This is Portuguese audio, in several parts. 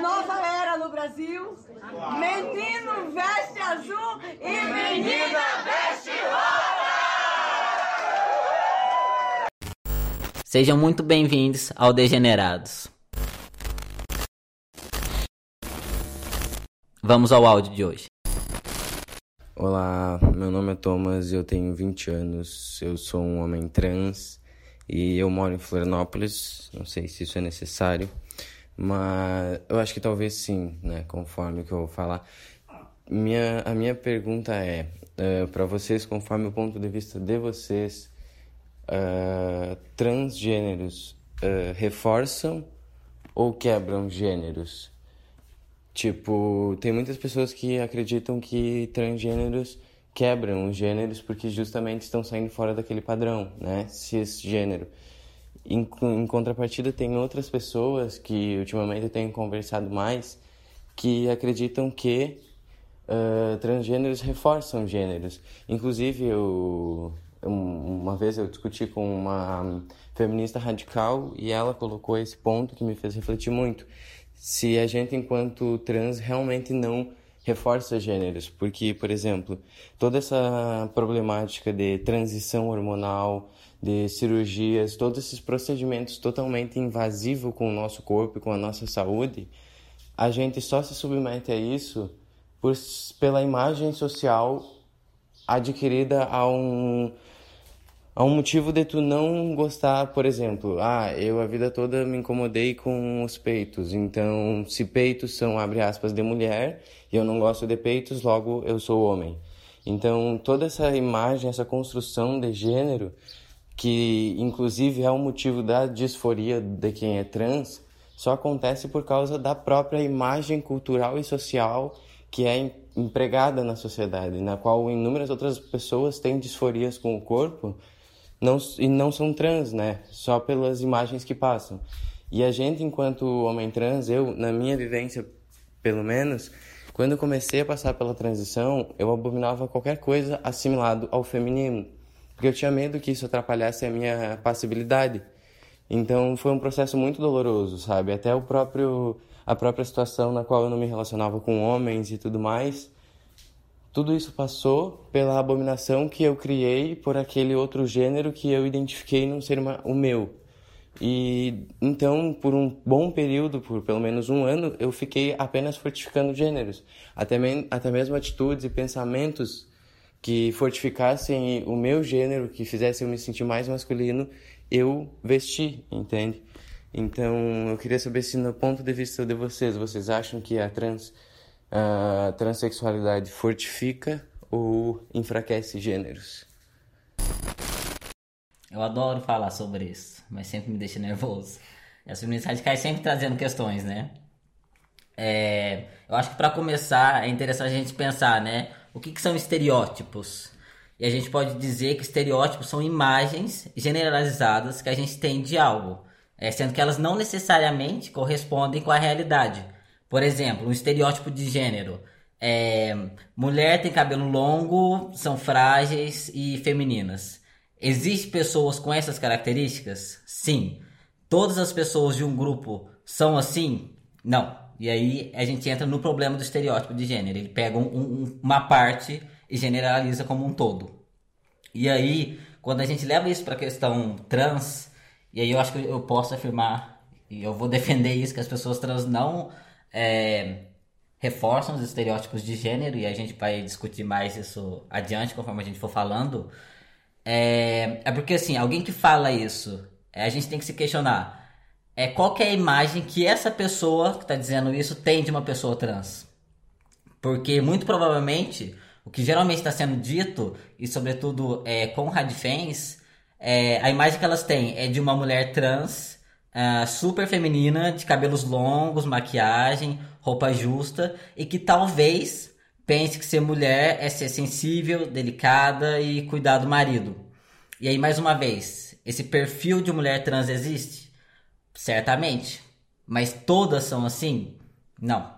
nova era no Brasil. Menino veste azul e menina veste rosa. Sejam muito bem-vindos ao Degenerados. Vamos ao áudio de hoje. Olá, meu nome é Thomas eu tenho 20 anos. Eu sou um homem trans e eu moro em Florianópolis. Não sei se isso é necessário, mas eu acho que talvez sim, né? Conforme o que eu vou falar. Minha, a minha pergunta é: uh, para vocês, conforme o ponto de vista de vocês, uh, transgêneros uh, reforçam ou quebram gêneros? Tipo, tem muitas pessoas que acreditam que transgêneros quebram os gêneros porque justamente estão saindo fora daquele padrão, né? Cisgênero. Em, em contrapartida, tem outras pessoas que ultimamente eu tenho conversado mais que acreditam que uh, transgêneros reforçam gêneros. Inclusive, eu, uma vez eu discuti com uma feminista radical e ela colocou esse ponto que me fez refletir muito se a gente, enquanto trans, realmente não reforça gêneros. Porque, por exemplo, toda essa problemática de transição hormonal, de cirurgias, todos esses procedimentos totalmente invasivos com o nosso corpo e com a nossa saúde, a gente só se submete a isso por, pela imagem social adquirida a um há um motivo de tu não gostar, por exemplo, ah, eu a vida toda me incomodei com os peitos, então se peitos são abre aspas de mulher e eu não gosto de peitos, logo eu sou homem. Então toda essa imagem, essa construção de gênero, que inclusive é o motivo da disforia de quem é trans, só acontece por causa da própria imagem cultural e social que é empregada na sociedade, na qual inúmeras outras pessoas têm disforias com o corpo não, e não são trans, né? Só pelas imagens que passam. E a gente, enquanto homem trans, eu, na minha vivência, pelo menos, quando eu comecei a passar pela transição, eu abominava qualquer coisa assimilado ao feminino, porque eu tinha medo que isso atrapalhasse a minha passibilidade. Então foi um processo muito doloroso, sabe? Até o próprio a própria situação na qual eu não me relacionava com homens e tudo mais, tudo isso passou pela abominação que eu criei por aquele outro gênero que eu identifiquei não ser uma, o meu. E então, por um bom período, por pelo menos um ano, eu fiquei apenas fortificando gêneros. Até, me, até mesmo atitudes e pensamentos que fortificassem o meu gênero, que fizessem eu me sentir mais masculino, eu vesti, entende? Então, eu queria saber se, no ponto de vista de vocês, vocês acham que a trans a transexualidade fortifica ou enfraquece gêneros? Eu adoro falar sobre isso, mas sempre me deixa nervoso. E as feministas radicais sempre trazendo questões, né? É, eu acho que para começar é interessante a gente pensar, né? O que, que são estereótipos? E a gente pode dizer que estereótipos são imagens generalizadas que a gente tem de algo, é, sendo que elas não necessariamente correspondem com a realidade. Por exemplo, um estereótipo de gênero. É, mulher tem cabelo longo, são frágeis e femininas. Existem pessoas com essas características? Sim. Todas as pessoas de um grupo são assim? Não. E aí a gente entra no problema do estereótipo de gênero. Ele pega um, um, uma parte e generaliza como um todo. E aí, quando a gente leva isso para a questão trans, e aí eu acho que eu posso afirmar, e eu vou defender isso, que as pessoas trans não é, reforçam os estereótipos de gênero, e a gente vai discutir mais isso adiante, conforme a gente for falando. É, é porque, assim, alguém que fala isso, é, a gente tem que se questionar. É, qual é a imagem que essa pessoa que está dizendo isso tem de uma pessoa trans? Porque, muito provavelmente, o que geralmente está sendo dito, e sobretudo é, com radfens, é, a imagem que elas têm é de uma mulher trans uh, super feminina, de cabelos longos, maquiagem, roupa justa, e que talvez pense que ser mulher é ser sensível, delicada e cuidar do marido. E aí, mais uma vez, esse perfil de mulher trans existe? Certamente. Mas todas são assim? Não.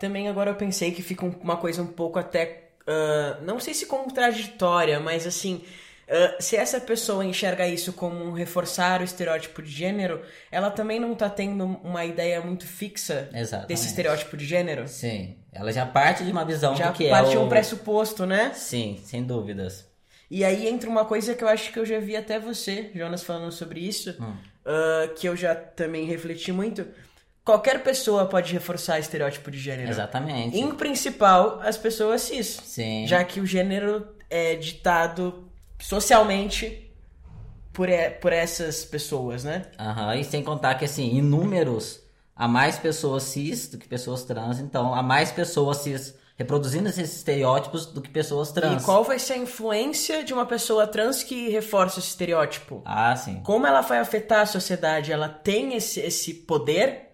Também agora eu pensei que fica uma coisa um pouco até. Uh, não sei se contraditória, mas assim. ah, se essa pessoa enxerga isso como um reforçar o estereótipo de gênero, ela também não tá tendo uma ideia muito fixa Exatamente. desse estereótipo de gênero? Sim. Ela já parte de uma visão Já do que parte é de o... um pressuposto, né? Sim, sem dúvidas. E aí entra uma coisa que eu acho que eu já vi até você, Jonas, falando sobre isso, Hum. Ah, que eu já também refleti muito. Qualquer pessoa pode reforçar estereótipo de gênero. Exatamente. Em principal, as pessoas cis. Sim. Já que o gênero é ditado socialmente por, e- por essas pessoas, né? Aham, e sem contar que, assim, em números, há mais pessoas cis do que pessoas trans, então há mais pessoas cis reproduzindo esses estereótipos do que pessoas trans. E qual vai ser a influência de uma pessoa trans que reforça esse estereótipo? Ah, sim. Como ela vai afetar a sociedade? Ela tem esse, esse poder?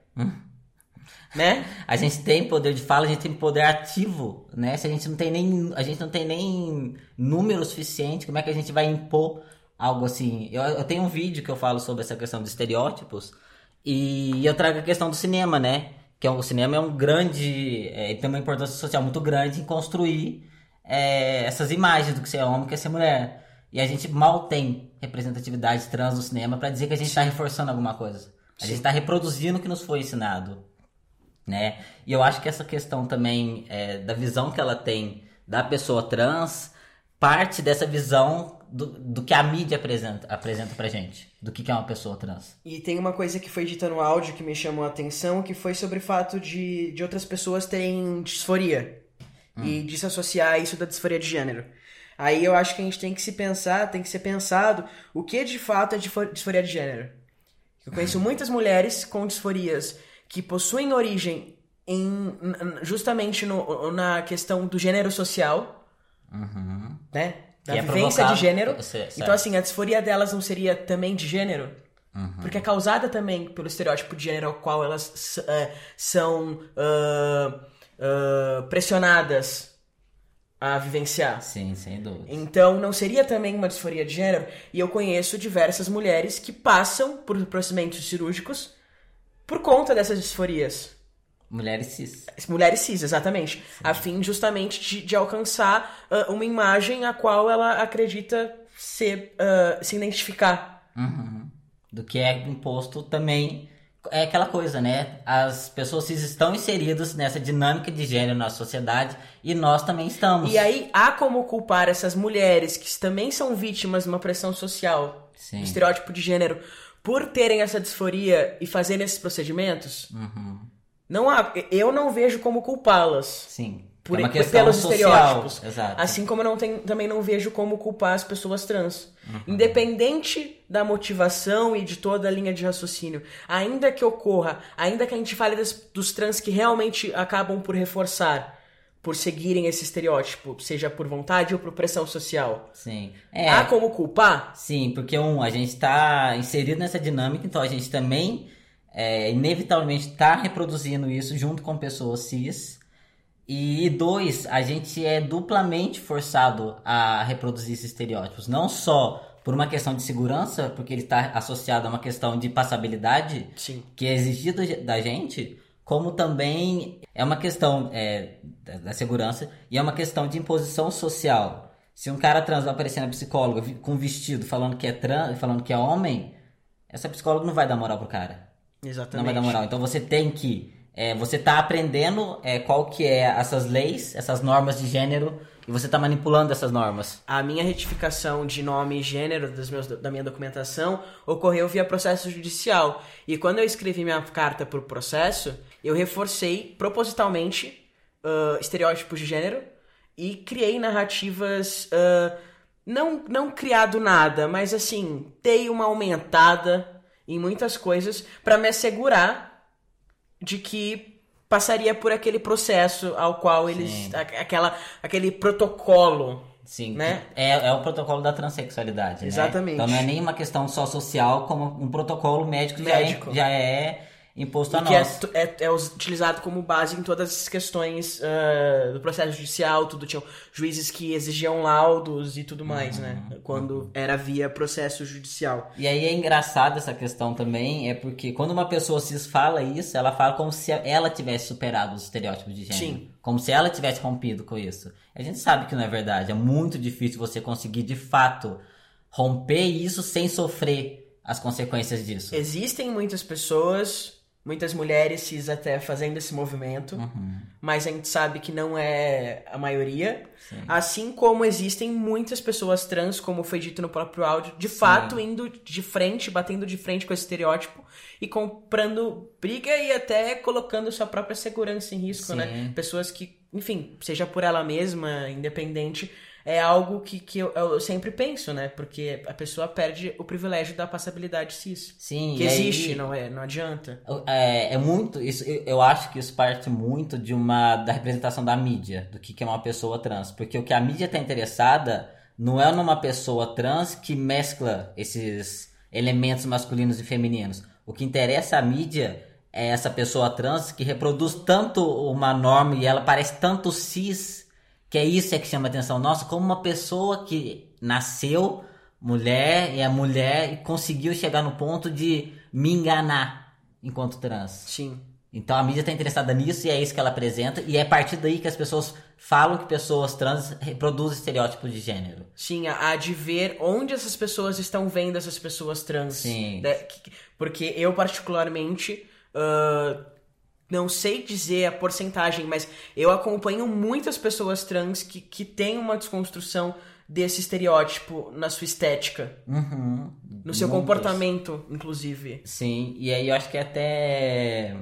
né? A gente tem poder de fala, a gente tem poder ativo, né? Se a gente não tem nem, a gente não tem nem número suficiente, como é que a gente vai impor algo assim? Eu, eu tenho um vídeo que eu falo sobre essa questão de estereótipos e eu trago a questão do cinema, né? Que é o cinema é um grande, é, tem uma importância social muito grande em construir é, essas imagens do que ser homem, do que ser mulher. E a gente mal tem representatividade trans no cinema pra dizer que a gente tá reforçando alguma coisa. A gente tá reproduzindo o que nos foi ensinado né? E eu acho que essa questão também é, da visão que ela tem da pessoa trans parte dessa visão do, do que a mídia apresenta, apresenta pra gente, do que que é uma pessoa trans. E tem uma coisa que foi dita no áudio que me chamou a atenção, que foi sobre o fato de, de outras pessoas terem disforia. E de se associar a isso da disforia de gênero. Aí eu acho que a gente tem que se pensar, tem que ser pensado o que de fato é disfo- disforia de gênero. Eu conheço muitas mulheres com disforias que possuem origem em, justamente no- na questão do gênero social, né? Da Que é vivência provocado- de gênero. Então, assim, a disforia delas não seria também de gênero? Porque é causada também pelo estereótipo de gênero ao qual elas é, são ah, ah, pressionadas a vivenciar. Sim, sem dúvida. Então, não seria também uma disforia de gênero? E eu conheço diversas mulheres que passam por procedimentos cirúrgicos por conta dessas disforias. Mulheres cis. Mulheres cis, exatamente. A fim justamente de, de alcançar ah, uma imagem a qual ela acredita ser, ah, se identificar. Do que é imposto também. É aquela coisa, né? As pessoas cis estão inseridas nessa dinâmica de gênero na sociedade e nós também estamos. E aí há como culpar essas mulheres que também são vítimas de uma pressão social, Sim. estereótipo de gênero, por terem essa disforia e fazerem esses procedimentos? Uhum. Não há, eu não vejo como culpá-las. Sim. Por, é uma questão pelos social. estereótipos. Exato. Assim como eu não tenho, também não vejo como culpar as pessoas trans. Uhum. Independente da motivação e de toda a linha de raciocínio, ainda que ocorra, ainda que a gente fale das- dos trans que realmente acabam por reforçar, por seguirem esse estereótipo, seja por vontade ou por pressão social. Sim. É, Há como culpar? Sim, porque um, a gente está inserido nessa dinâmica, então a gente também é, inevitavelmente está reproduzindo isso junto com pessoas cis. E dois, a gente é duplamente forçado a reproduzir esses estereótipos, não só por uma questão de segurança, porque ele está associado a uma questão de passabilidade, Sim. que é exigido da gente, como também é uma questão é, da, segurança e é uma questão de imposição social. Se um cara trans vai aparecer na psicóloga com vestido falando que é trans, falando que é homem, essa psicóloga não vai dar moral pro cara. Exatamente. Não vai dar moral. Então você tem que. é, você tá aprendendo é, qual que é essas leis, essas normas de gênero, e você tá manipulando essas normas. A minha retificação de nome e gênero dos meus, da minha documentação ocorreu via processo judicial. E quando eu escrevi minha carta por processo, eu reforcei propositalmente ah, estereótipos de gênero e criei narrativas. ah, não, não criado nada, mas assim, dei uma aumentada em muitas coisas para me assegurar de que passaria por aquele processo ao qual eles. Sim. aquela, aquele protocolo. Sim, Né? é, é o protocolo da transexualidade. né? Exatamente. Então não é nem uma questão só social, como um protocolo médico, que já é- Médico. Já, é, imposto a que é, nós. é, é us- utilizado como base em todas as questões ah, do processo judicial, tudo tinham juízes que exigiam laudos e tudo mais, né? Quando era via processo judicial. E aí é engraçado essa questão também, é porque quando uma pessoa cis fala isso, ela fala como se ela tivesse superado os estereótipos de gênero. Sim. Como se ela tivesse rompido com isso. A gente sabe que não é verdade. É muito difícil você conseguir, de fato, romper isso sem sofrer as consequências disso. Existem muitas pessoas, muitas mulheres cis até fazendo esse movimento, Uhum. mas a gente sabe que não é a maioria. Sim. Assim como existem muitas pessoas trans, como foi dito no próprio áudio, de fato indo de frente, batendo de frente com esse estereótipo e comprando briga e até colocando sua própria segurança em risco, Sim. né? Pessoas que, enfim, seja por ela mesma, independente, é algo que, que eu, eu sempre penso, né? Porque a pessoa perde o privilégio da passabilidade cis. Sim, Que e aí- existe, não é? Não adianta. É, é muito. Isso, eu eu acho que isso parte muito de uma da representação da mídia, do que, que é uma pessoa trans. Porque o que a mídia está interessada não é numa pessoa trans que mescla esses elementos masculinos e femininos. O que interessa à mídia é essa pessoa trans que reproduz tanto uma norma e ela parece tanto cis, que é isso é que chama atenção. Nossa, como uma pessoa que nasceu mulher e é mulher e conseguiu chegar no ponto de me enganar enquanto trans. Sim. Então a mídia está interessada nisso e é isso que ela apresenta. E é a partir daí que as pessoas falam que pessoas trans reproduzem estereótipos de gênero. Sim, a, a de ver onde essas pessoas estão vendo essas pessoas trans. Sim. Que- Porque eu, particularmente, ah, não sei dizer a porcentagem, mas eu acompanho muitas pessoas trans que, que têm uma desconstrução desse estereótipo na sua estética, Uhum. no seu comportamento, inclusive. Sim, e aí eu acho que até.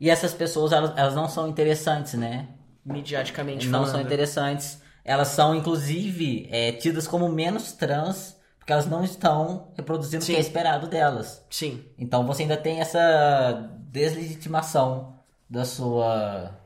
E essas pessoas, elas, elas não são interessantes, né? Mediaticamente não falando. são interessantes. Elas são, inclusive, é, tidas como menos trans, porque elas não estão reproduzindo o que Sim. é esperado delas. Sim, Então você ainda tem essa deslegitimação da sua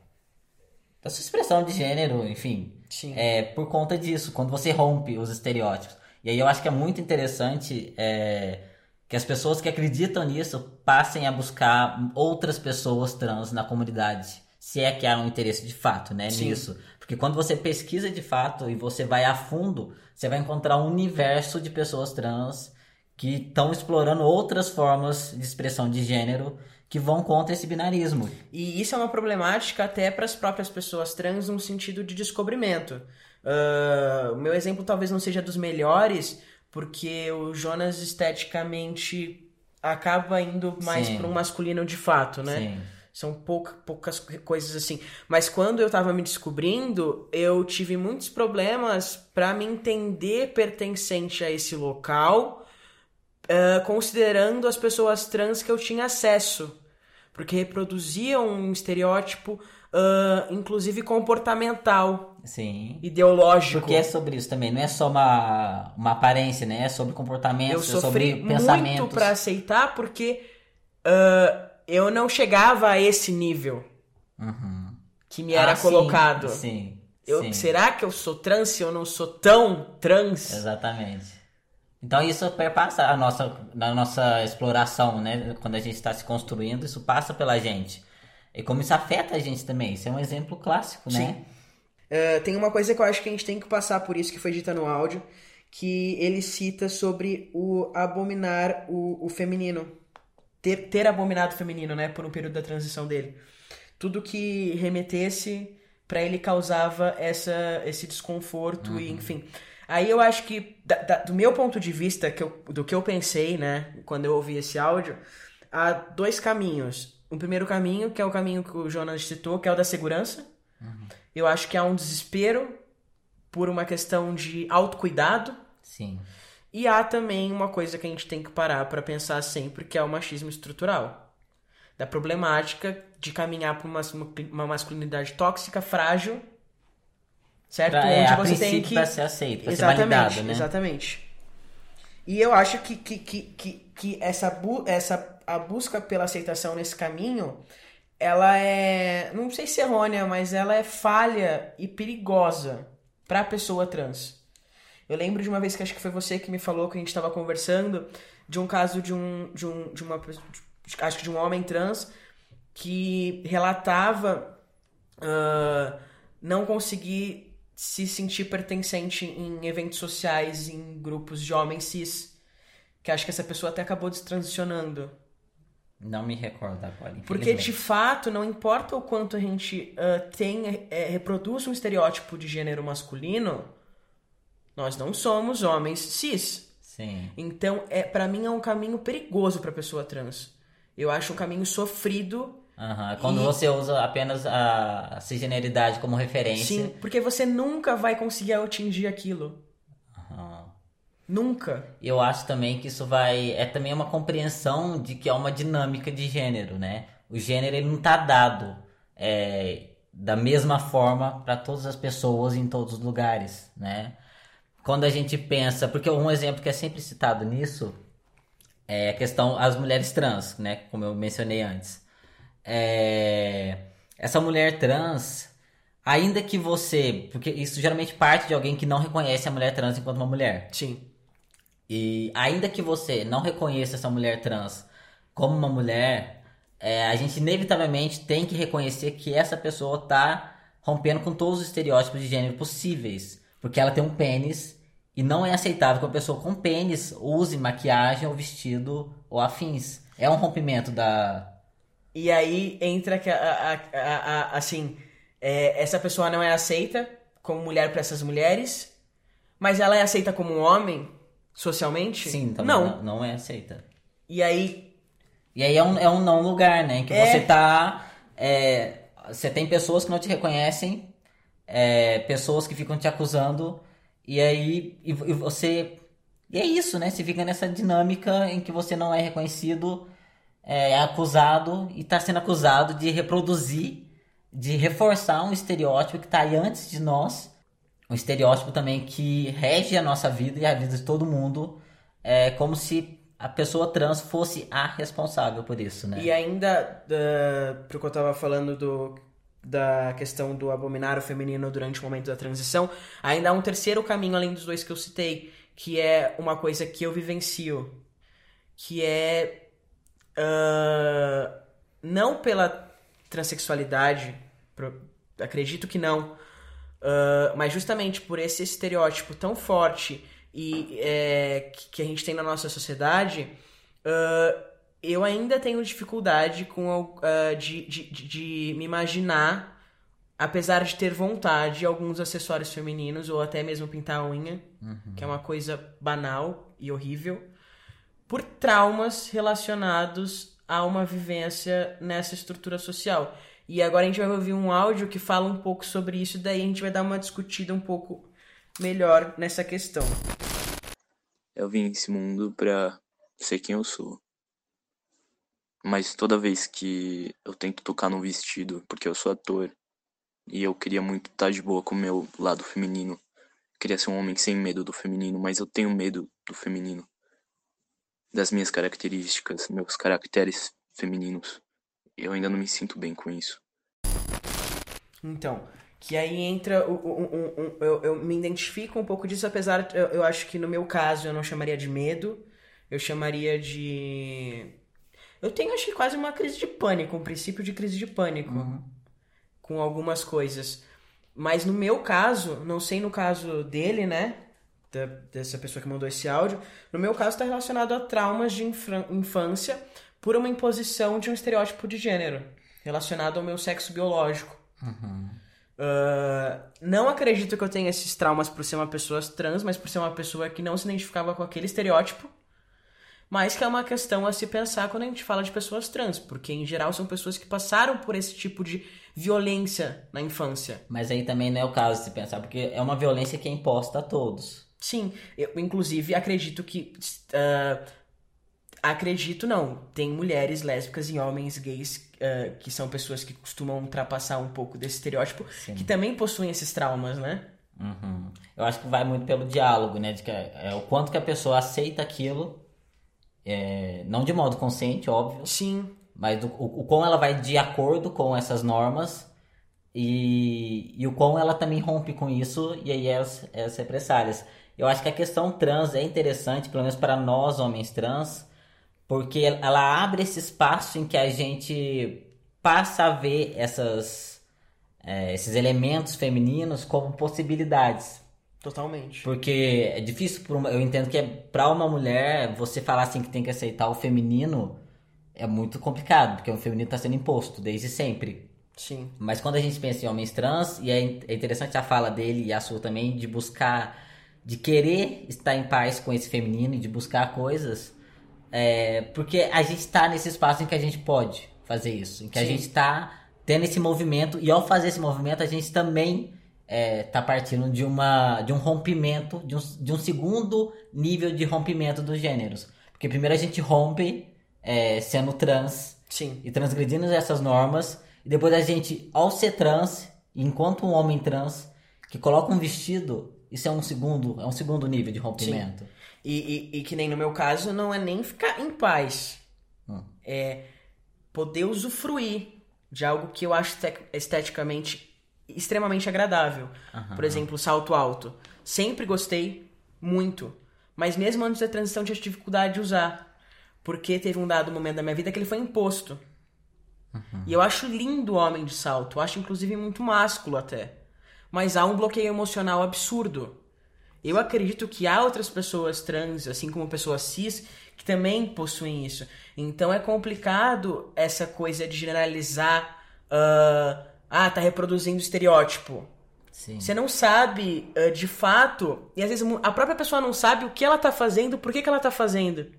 da sua expressão de gênero, enfim. Sim. É por conta disso, quando você rompe os estereótipos. E aí eu acho que é muito interessante é, que as pessoas que acreditam nisso passem a buscar outras pessoas trans na comunidade. Se é que há um interesse de fato, né, Sim. nisso. Porque quando você pesquisa de fato e você vai a fundo, você vai encontrar um universo de pessoas trans que estão explorando outras formas de expressão de gênero que vão contra esse binarismo. E isso é uma problemática até para as próprias pessoas trans no sentido de descobrimento. Ah, o meu exemplo talvez não seja dos melhores, porque o Jonas esteticamente acaba indo mais para um masculino de fato, né? Sim. São pouca, poucas coisas assim. Mas quando eu tava me descobrindo, eu tive muitos problemas para me entender pertencente a esse local, ah, considerando as pessoas trans que eu tinha acesso. Porque reproduziam um estereótipo, ah, inclusive comportamental, Sim. ideológico. Porque é sobre isso também, não é só uma, uma aparência, né? É sobre comportamentos, eu é sobre sofri pensamentos. muito pra aceitar, porque ah, eu não chegava a esse nível Uhum. que me era Ah, sim, colocado. Sim. Eu, sim, será que eu sou trans se eu não sou tão trans? Exatamente. Então isso perpassa a nossa, na nossa exploração, né? Quando a gente está se construindo, isso passa pela gente. E como isso afeta a gente também. Isso é um exemplo clássico, né? Uh, tem uma coisa que eu acho que a gente tem que passar por isso que foi dita no áudio, que ele cita sobre o abominar o, o feminino. Ter, ter abominado o feminino, né? Por um período da transição dele. Tudo que remetesse pra ele causava essa, esse desconforto e enfim. Aí eu acho que, da- da- do meu ponto de vista, que eu- do que eu pensei, né, quando eu ouvi esse áudio, há dois caminhos. O primeiro caminho, que é o caminho que o Jonas citou, que é o da segurança. Eu acho que há um desespero por uma questão de autocuidado. Sim. E há também uma coisa que a gente tem que parar pra pensar sempre, que é o machismo estrutural. Da problemática de caminhar para uma, uma masculinidade tóxica, frágil, certo? É, Onde a você tem que pra ser aceito, pra ser exatamente, validado, né? exatamente. E eu acho que, que, que, que, que essa, bu essa a busca pela aceitação nesse caminho, ela é, não sei se errônea, mas ela é falha e perigosa pra pessoa trans. Eu lembro de uma vez que acho que foi você que me falou que a gente estava conversando de um caso de um de um de uma acho que de um homem trans que relatava ah, não conseguir se sentir pertencente em eventos sociais, em grupos de homens cis. Que acho que essa pessoa até acabou destransicionando. Não me recordo agora. Porque de fato, não importa o quanto a gente tem, é, reproduz um estereótipo de gênero masculino, Nós não somos homens cis. Sim. Então, é para mim é um caminho perigoso pra pessoa trans. Eu acho um caminho sofrido. Aham. Quando E- você usa apenas a cisgeneridade como referência. Sim, porque você nunca vai conseguir atingir aquilo. Aham. Nunca. Eu acho também que isso vai. É também uma compreensão de que é uma dinâmica de gênero, né? O gênero ele não tá dado é, da mesma forma para todas as pessoas em todos os lugares, né? Quando a gente pensa, porque um exemplo que é sempre citado nisso é a questão as mulheres trans, né? Como eu mencionei antes. É, essa mulher trans, ainda que você, porque isso geralmente parte de alguém que não reconhece a mulher trans enquanto uma mulher. Sim. E ainda que você não reconheça essa mulher trans como uma mulher, é, a gente inevitavelmente tem que reconhecer que essa pessoa tá rompendo com todos os estereótipos de gênero possíveis. Porque ela tem um pênis e não é aceitável que uma pessoa com pênis use maquiagem ou vestido ou afins. É um rompimento da. E aí entra que a, a- a- a- assim, é, essa pessoa não é aceita como mulher pra essas mulheres, mas ela é aceita como um homem socialmente? Sim, também não. não, não é aceita. E aí E aí é um, é um não lugar, né? Que É. você tá. é, você tem pessoas que não te reconhecem, é, pessoas que ficam te acusando, e aí e, e você. E é isso, né? Você fica nessa dinâmica em que você não é reconhecido, é, é acusado e tá sendo acusado de reproduzir, de reforçar um estereótipo que tá aí antes de nós. Um estereótipo também que rege a nossa vida e a vida de todo mundo. É como se a pessoa trans fosse a responsável por isso, né? E ainda, uh, pro que eu tava falando do, da questão do abominar o feminino durante o momento da transição, ainda há um terceiro caminho além dos dois que eu citei, que é uma coisa que eu vivencio, que é uh, não pela transexualidade, acredito que não, uh, mas justamente por esse estereótipo tão forte e é, que que a gente tem na nossa sociedade, uh, eu ainda tenho dificuldade com ah, de, de, de- de me imaginar, apesar de ter vontade, alguns acessórios femininos ou até mesmo pintar a unha, que é uma coisa banal e horrível, por traumas relacionados a uma vivência nessa estrutura social. E agora a gente vai ouvir um áudio que fala um pouco sobre isso, daí a gente vai dar uma discutida um pouco melhor nessa questão. Eu vim nesse mundo pra ser quem eu sou. Mas toda vez que eu tento tocar num vestido, porque eu sou ator, e eu queria muito estar de boa com o meu lado feminino, queria ser um homem sem medo do feminino, mas eu tenho medo do feminino. Das minhas características, meus caracteres femininos. Eu ainda não me sinto bem com isso. Então, que aí entra o, eu, eu me identifico um pouco disso, apesar eu, eu acho que no meu caso eu não chamaria de medo, eu chamaria de eu tenho acho que quase uma crise de pânico, um princípio de crise de pânico com algumas coisas. Mas no meu caso, não sei no caso dele, né? da- dessa pessoa que mandou esse áudio, no meu caso está relacionado a traumas de infância por uma imposição de um estereótipo de gênero relacionado ao meu sexo biológico. Ah, não acredito que eu tenha esses traumas por ser uma pessoa trans, mas por ser uma pessoa que não se identificava com aquele estereótipo. Mas que é uma questão a se pensar quando a gente fala de pessoas trans, porque em geral são pessoas que passaram por esse tipo de violência na infância. Mas aí também não é o caso de se pensar, porque é uma violência que é imposta a todos. Sim, eu inclusive acredito que. ah, acredito não. Tem mulheres lésbicas e homens gays ah, que são pessoas que costumam ultrapassar um pouco desse estereótipo, que também possuem esses traumas, né? Uhum. Eu acho que vai muito pelo diálogo, né? De que é, é o quanto que a pessoa aceita aquilo, é, não de modo consciente, óbvio, Sim, mas do, o, o quão ela vai de acordo com essas normas e, e o quão ela também rompe com isso e aí é as, é as represálias. Eu acho que a questão trans é interessante, pelo menos para nós, homens trans, porque ela abre esse espaço em que a gente passa a ver essas, é, esses elementos femininos como possibilidades. Totalmente. Porque é difícil, pra uma- eu entendo que é para uma mulher você falar assim que tem que aceitar o feminino é muito complicado, porque o feminino está sendo imposto desde sempre. Sim. Mas quando a gente pensa em homens trans, e é é interessante a fala dele e a sua também, de buscar de querer estar em paz com esse feminino e de buscar coisas, é, porque a gente está nesse espaço em que a gente pode fazer isso, em que a Sim. gente está tendo esse movimento e ao fazer esse movimento a gente também está partindo de uma de um rompimento, de um, de um segundo nível de rompimento dos gêneros, porque primeiro a gente rompe é, sendo trans Sim. e transgredindo essas normas. E depois a gente, ao ser trans, enquanto um homem trans que coloca um vestido, isso é um segundo, é um segundo nível de rompimento. E, e, e que nem no meu caso, não é nem ficar em paz. Hum. É poder usufruir de algo que eu acho te- esteticamente extremamente agradável. Por exemplo, salto alto. Sempre gostei muito. Mas mesmo antes da transição tinha dificuldade de usar. Porque teve um dado momento da minha vida que ele foi imposto. E eu acho lindo o homem de salto. Eu acho inclusive muito másculo até. Mas há um bloqueio emocional absurdo. Eu acredito que há outras pessoas trans, assim como pessoas cis, que também possuem isso. Então é complicado essa coisa de generalizar. ah, ah, tá reproduzindo estereótipo. Sim. Você não sabe ah, de fato, e às vezes a própria pessoa não sabe o que ela tá fazendo, por que, que ela tá fazendo.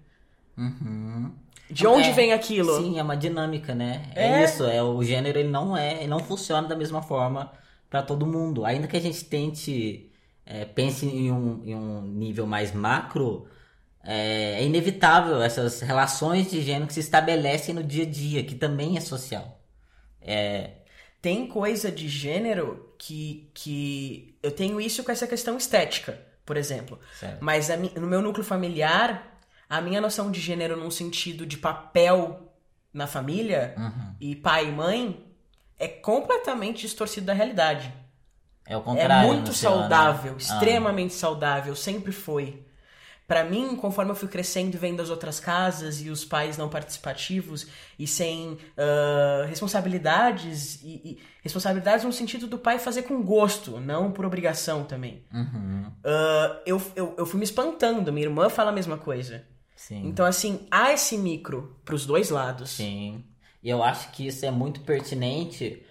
Uhum. De onde É, vem aquilo? Sim, é uma dinâmica, né? É, É. isso, é o gênero ele não é, ele não funciona da mesma forma para todo mundo. Ainda que a gente tente é, pense em um, em um nível mais macro, é, é inevitável essas relações de gênero que se estabelecem no dia a dia, que também é social. É, Tem coisa de gênero que, que. Eu tenho isso com essa questão estética, por exemplo. Certo. Mas a no meu núcleo familiar, a minha noção de gênero num sentido de papel na família Uhum. e pai e mãe é completamente distorcido da realidade. é o É contrário. muito no seu, né? saudável, Ah. extremamente saudável, sempre foi. Pra mim, conforme eu fui crescendo e vendo as outras casas e os pais não participativos e sem ah, responsabilidades e, e- responsabilidades no sentido do pai fazer com gosto, não por obrigação também. Uhum. Ah, eu, eu, eu fui me espantando, minha irmã fala a mesma coisa. Sim. Então, assim, há esse micro pros dois lados. Sim. E eu acho que isso é muito pertinente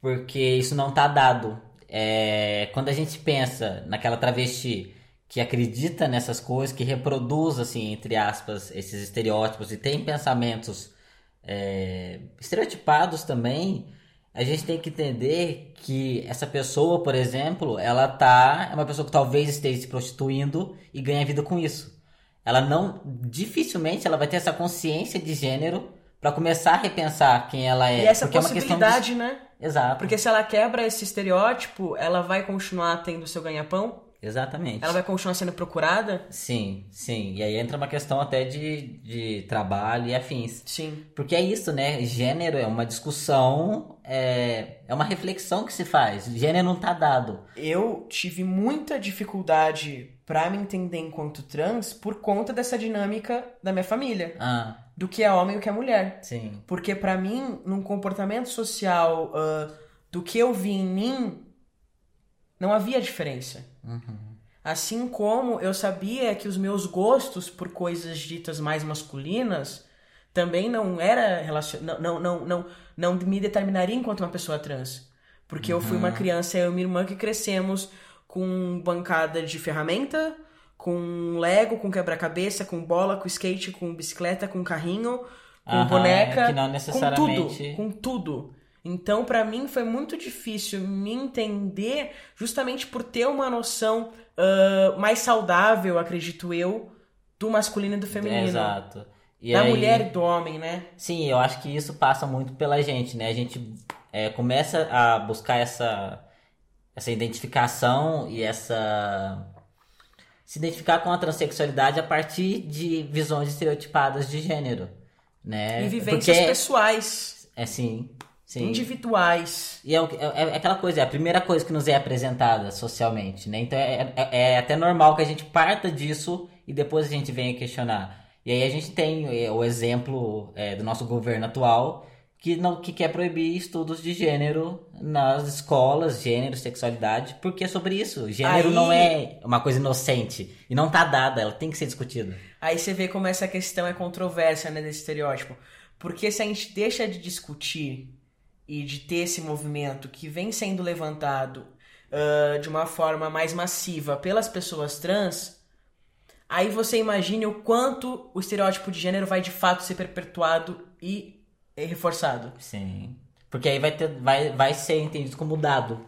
porque isso não tá dado. É, quando a gente pensa naquela travesti que acredita nessas coisas, que reproduz, assim, entre aspas, esses estereótipos e tem pensamentos é, estereotipados também, a gente tem que entender que essa pessoa, por exemplo, ela tá. É uma pessoa que talvez esteja se prostituindo e ganha vida com isso. Ela não. Dificilmente ela vai ter essa consciência de gênero pra começar a repensar quem ela é. E essa porque é uma questão possibilidade, de... né? Exato. Porque se ela quebra esse estereótipo, ela vai continuar tendo seu ganha-pão? Exatamente. Ela vai continuar sendo procurada? Sim, sim. E aí entra uma questão até de, de trabalho e afins. Sim. Porque é isso, né? Gênero é uma discussão, é, é uma reflexão que se faz. Gênero não tá dado. Eu tive muita dificuldade pra me entender enquanto trans por conta dessa dinâmica da minha família. Ah, Do que é homem e o que é mulher. sim. Porque pra mim, num comportamento social ah, do que eu vi em mim, não havia diferença. Assim como eu sabia que os meus gostos por coisas ditas mais masculinas também não era relacion... não, não, não, não, não me determinaria enquanto uma pessoa trans. Porque eu fui uma criança, eu e minha irmã, que crescemos com bancada de ferramenta, com Lego, com quebra-cabeça, com bola, com skate, com bicicleta, com carrinho, com Aham, boneca, que não necessariamente- com tudo, com tudo. Então, pra mim, foi muito difícil me entender justamente por ter uma noção ah, mais saudável, acredito eu, do masculino e do feminino. Exato. E Da aí- mulher e do homem, né? Sim, eu acho que isso passa muito pela gente, né? A gente é, começa a buscar essa, essa identificação e essa. se identificar com a transexualidade a partir de visões estereotipadas de gênero, né? E vivências Porque- pessoais, É sim, sim. individuais. E é, é- é aquela coisa, é a primeira coisa que nos é apresentada socialmente, né? Então é, é- é até normal que a gente parta disso e depois a gente venha questionar. E aí a gente tem é, o exemplo é, do nosso governo atual que, não, que quer proibir estudos de gênero nas escolas, gênero, sexualidade, porque é sobre isso. Gênero Aí- não é uma coisa inocente e não tá dada, ela tem que ser discutida. Aí você vê como essa questão é controversa, né, desse estereótipo. Porque se a gente deixa de discutir e de ter esse movimento que vem sendo levantado uh, de uma forma mais massiva pelas pessoas trans, aí você imagine o quanto o estereótipo de gênero vai de fato ser perpetuado e reforçado. Sim. Porque aí vai, ter, vai, vai ser entendido como dado.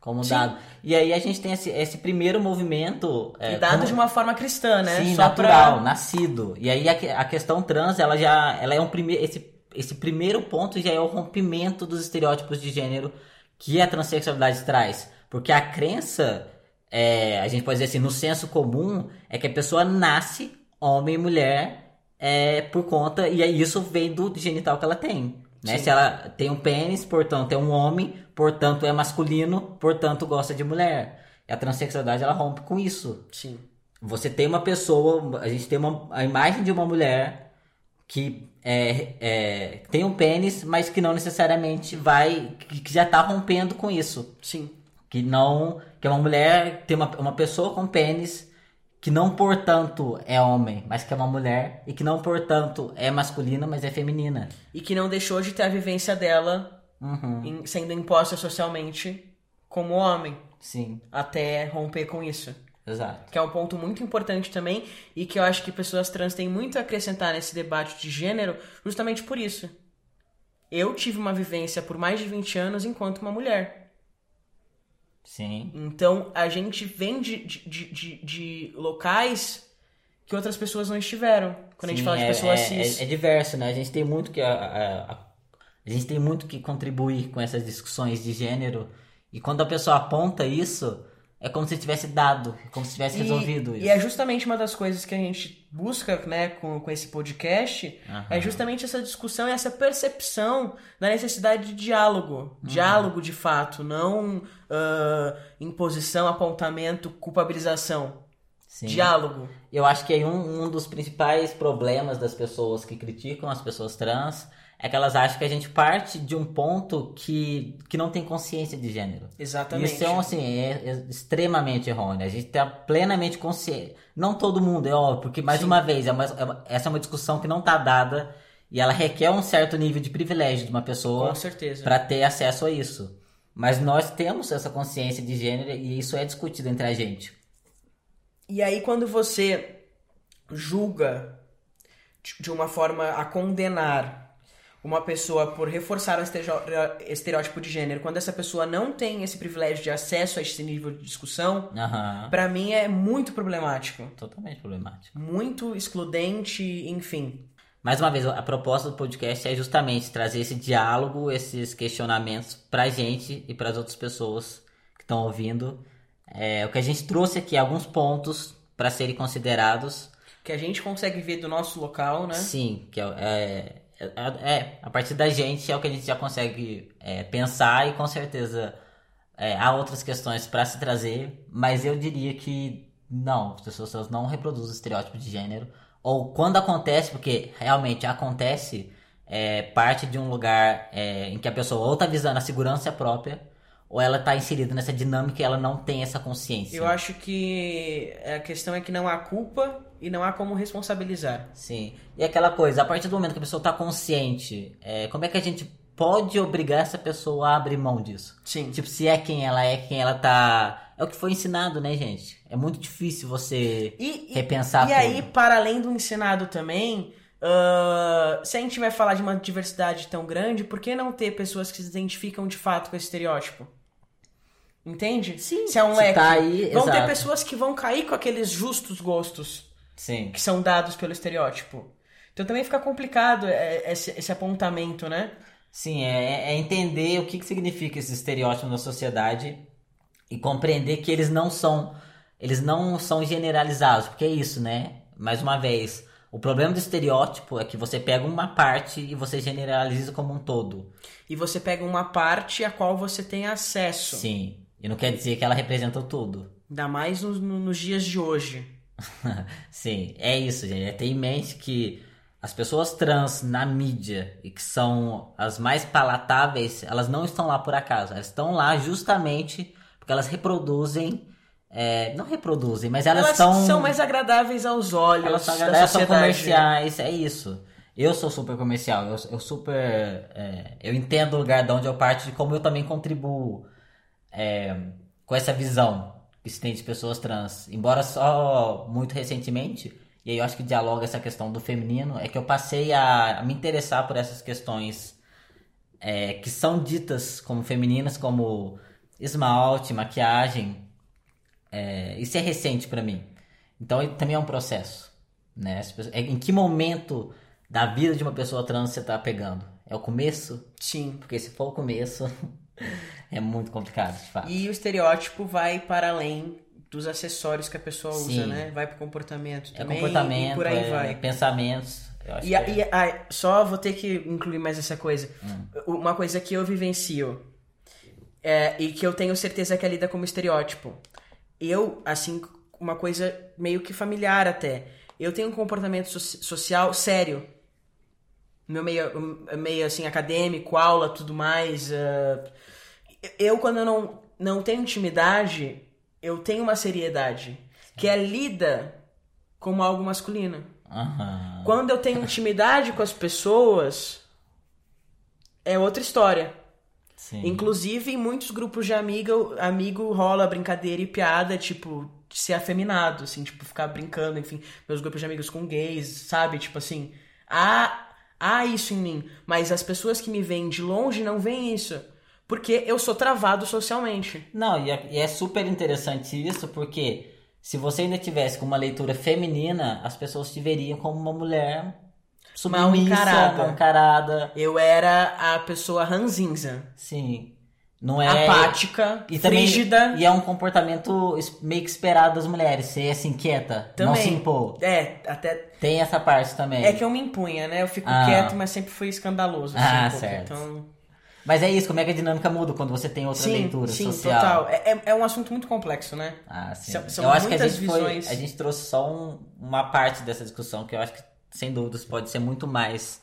Como Sim. dado. E aí a gente tem esse, esse primeiro movimento. é, e dado como- de uma forma cristã, né? Sim, Só natural, pra- nascido. E aí a, a questão trans, ela já ela é um primeiro esse, esse primeiro ponto já é o rompimento dos estereótipos de gênero que a transexualidade traz. Porque a crença, é, a gente pode dizer assim, no senso comum, é que a pessoa nasce homem e mulher é, por conta, e aí isso vem do genital que ela tem. Né? Sim. Se ela tem um pênis, portanto é um homem, portanto é masculino, portanto gosta de mulher. E a transexualidade ela rompe com isso. Sim. Você tem uma pessoa, a gente tem uma, a imagem de uma mulher que é, é, tem um pênis, mas que não necessariamente vai, que, que já tá rompendo com isso. Sim. Que não, que é uma mulher, tem uma, uma pessoa com pênis que não, portanto, é homem, mas que é uma mulher, e que não, portanto, é masculina, mas é feminina. E que não deixou de ter a vivência dela Uhum, em- sendo imposta socialmente como homem, sim, até romper com isso. Exato. Que é um ponto muito importante também e que eu acho que pessoas trans têm muito a acrescentar nesse debate de gênero justamente por isso. Eu tive uma vivência por mais de 20 anos enquanto uma mulher. Sim, Então a gente vem de, de, de, de- de locais que outras pessoas não estiveram. Quando a gente Sim, fala de é, pessoas é, cis. é, é diverso, né? A gente tem muito que a, a- a- a gente tem muito que contribuir com essas discussões de gênero e quando a pessoa aponta isso é como se tivesse dado, como se tivesse resolvido e, isso. e é justamente uma das coisas que a gente busca né, com, com esse podcast, Aham. é justamente essa discussão e essa percepção da necessidade de diálogo. Uhum. Diálogo de fato, não ah, imposição, apontamento, culpabilização. Sim. Diálogo. Eu acho que aí um, um dos principais problemas das pessoas que criticam as pessoas trans é que elas acham que a gente parte de um ponto que, que não tem consciência de gênero. Exatamente. Isso é, um, assim, é, é extremamente errôneo. A gente tá plenamente consciente. Não todo mundo, é óbvio, porque, mais uma vez, é uma- é uma- essa é uma discussão que não tá dada e ela requer um certo nível de privilégio de uma pessoa para ter acesso a isso. Mas nós temos essa consciência de gênero e isso é discutido entre a gente. E aí, quando você julga de uma forma a condenar uma pessoa por reforçar o estereótipo de gênero, quando essa pessoa não tem esse privilégio de acesso a esse nível de discussão, Aham. pra mim é muito problemático. Totalmente problemático. Muito excludente, enfim. Mais uma vez, a proposta do podcast é justamente trazer esse diálogo, esses questionamentos pra gente e para as outras pessoas que estão ouvindo. É, o que a gente trouxe aqui, alguns pontos para serem considerados. Que a gente consegue ver do nosso local, né? Sim, que é, é, é- é, a partir da gente é o que a gente já consegue é, pensar e com certeza é, há outras questões para se trazer, mas eu diria que não, as pessoas não reproduzem estereótipo de gênero. Ou quando acontece, porque realmente acontece, é parte de um lugar é, em que a pessoa ou tá visando a segurança própria, ou ela tá inserida nessa dinâmica e ela não tem essa consciência. Eu acho que a questão é que não há culpa e não há como responsabilizar. Sim. E aquela coisa, a partir do momento que a pessoa tá consciente, é, como é que a gente pode obrigar essa pessoa a abrir mão disso? Sim. Tipo, se é quem ela é, quem ela tá. É o que foi ensinado, né, gente? É muito difícil você E, e- repensar E tudo. aí, para além do ensinado também, ah, se a gente vai falar de uma diversidade tão grande, por que não ter pessoas que se identificam de fato com esse estereótipo? Entende? Sim, Se é um se leque. tá aí, vão ter exato. pessoas que vão cair com aqueles justos gostos Sim. que são dados pelo estereótipo. Então também fica complicado é, esse, esse apontamento, né? Sim, é, é entender o que, que significa esse estereótipo na sociedade e compreender que eles não são eles não são generalizados, porque é isso, né? Mais uma vez, o problema do estereótipo é que você pega uma parte e você generaliza como um todo. E você pega uma parte a qual você tem acesso. Sim. E não quer dizer que ela representa tudo. Ainda mais nos, no- nos dias de hoje. Sim, é isso, gente. É ter em mente que as pessoas trans na mídia e que são as mais palatáveis, elas não estão lá por acaso. Elas estão lá justamente porque elas reproduzem. é, não reproduzem, mas elas, Elas são. são mais agradáveis aos olhos Elas são, da elas são sociedade. comerciais, é isso. Eu sou super comercial, eu, eu super. é, eu entendo o lugar de onde eu parto e como eu também contribuo é, com essa visão que se tem de pessoas trans. Embora só muito recentemente, e aí eu acho que dialoga essa questão do feminino, é que eu passei a, a me interessar por essas questões é, que são ditas como femininas, como esmalte, maquiagem. É, isso é recente para mim. Então também é um processo. Né? É, em que momento da vida de uma pessoa trans você tá pegando? É o começo? Sim. Porque se for o começo, é muito complicado, de fato. E o estereótipo vai para além dos acessórios que a pessoa Sim. usa, né? Vai pro comportamento É também. comportamento, e por aí é vai. pensamentos. eu acho E, a- é. e a- só vou ter que incluir mais essa coisa. Hum. Uma coisa que eu vivencio é, e que eu tenho certeza que é lida como estereótipo. Eu, assim, uma coisa meio que familiar até. Eu tenho um comportamento so- social sério. Meu meio, meio assim, acadêmico, aula, tudo mais. ah, eu, quando eu não, não tenho intimidade, eu tenho uma seriedade. Que é lida como algo masculino. Aham. Quando eu tenho intimidade com as pessoas, é outra história. Sim. Inclusive, em muitos grupos de amigo, amigo rola brincadeira e piada, tipo, de ser afeminado, assim, tipo, ficar brincando, enfim, meus grupos de amigos com gays, sabe? Tipo assim, há, há isso em mim, mas as pessoas que me veem de longe não veem isso, porque eu sou travado socialmente. Não, e é, e é super interessante isso, porque se você ainda tivesse com uma leitura feminina, as pessoas te veriam como uma mulher Mal submissa, encarada. mal encarada. Eu era a pessoa ranzinza, Sim. Não é. apática, E também, frígida. E é um comportamento meio que esperado das mulheres, ser assim, quieta, não Também. se impor. É, até Tem essa parte também. É que eu me impunha, né? Eu fico Ah. quieto, mas sempre fui escandaloso. Assim, Ah, um certo. Então, Mas é isso, como é que a dinâmica muda quando você tem outra sim, leitura sim, social? total. É, é- é um assunto muito complexo, né? Ah, sim. São- são eu acho que a gente, foi, visões. a gente trouxe só um- uma parte dessa discussão que eu acho que, sem dúvidas, pode ser muito mais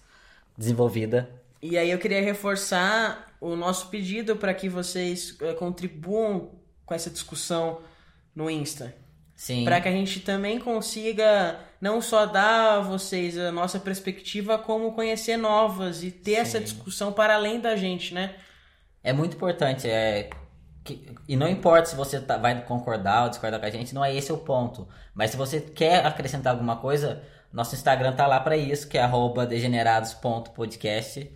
desenvolvida. E aí eu queria reforçar o nosso pedido para que vocês eh, contribuam com essa discussão no Insta. Para que a gente também consiga não só dar a vocês a nossa perspectiva, como conhecer novas e ter essa Sim. discussão para além da gente, né? É muito importante. É, que- e não importa se você tá- vai concordar ou discordar com a gente, não é esse o ponto. Mas se você quer acrescentar alguma coisa, nosso Instagram tá lá para isso, que é degenerados.podcast.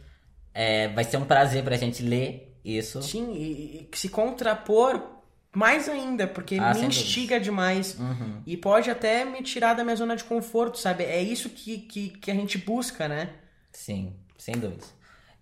É, vai ser um prazer pra gente ler isso. Sim, e, e se contrapor mais ainda, porque Ah, me instiga demais. Uhum. E pode até me tirar da minha zona de conforto, sabe? É isso que, que, que a gente busca, né? Sim, sem dúvidas.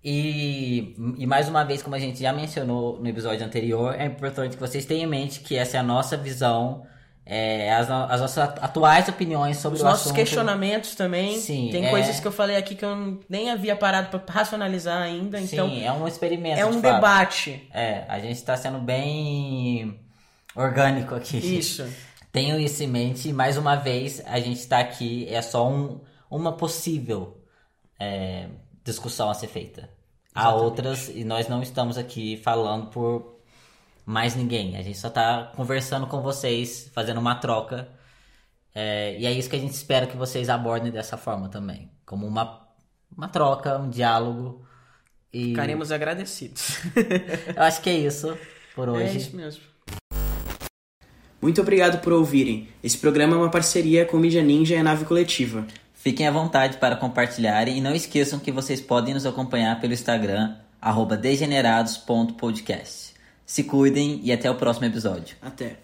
E, e mais uma vez, como a gente já mencionou no episódio anterior, é importante que vocês tenham em mente que essa é a nossa visão, é, as, no- as nossas atuais opiniões sobre Os o nossos assunto. questionamentos também. Sim, Tem é- coisas que eu falei aqui que eu nem havia parado pra racionalizar ainda. Então, Sim, é um experimento. é um fato. debate. É, a gente tá sendo bem orgânico aqui. Isso. Tenham isso em mente. Mais uma vez, a gente tá aqui, é só um, uma possível é, discussão a ser feita. Há Exatamente. outras, e nós não estamos aqui falando por mais ninguém. A gente só tá conversando com vocês, fazendo uma troca. É, e é isso que a gente espera que vocês abordem dessa forma também. Como uma, uma troca, um diálogo. E Ficaremos agradecidos. eu acho que é isso por É hoje. isso mesmo. Muito obrigado por ouvirem. Esse programa é uma parceria com Mídia Ninja e a Nave Coletiva. Fiquem à vontade para compartilharem e não esqueçam que vocês podem nos acompanhar pelo Instagram, arroba degenerados.podcast. Se cuidem e até o próximo episódio. Até.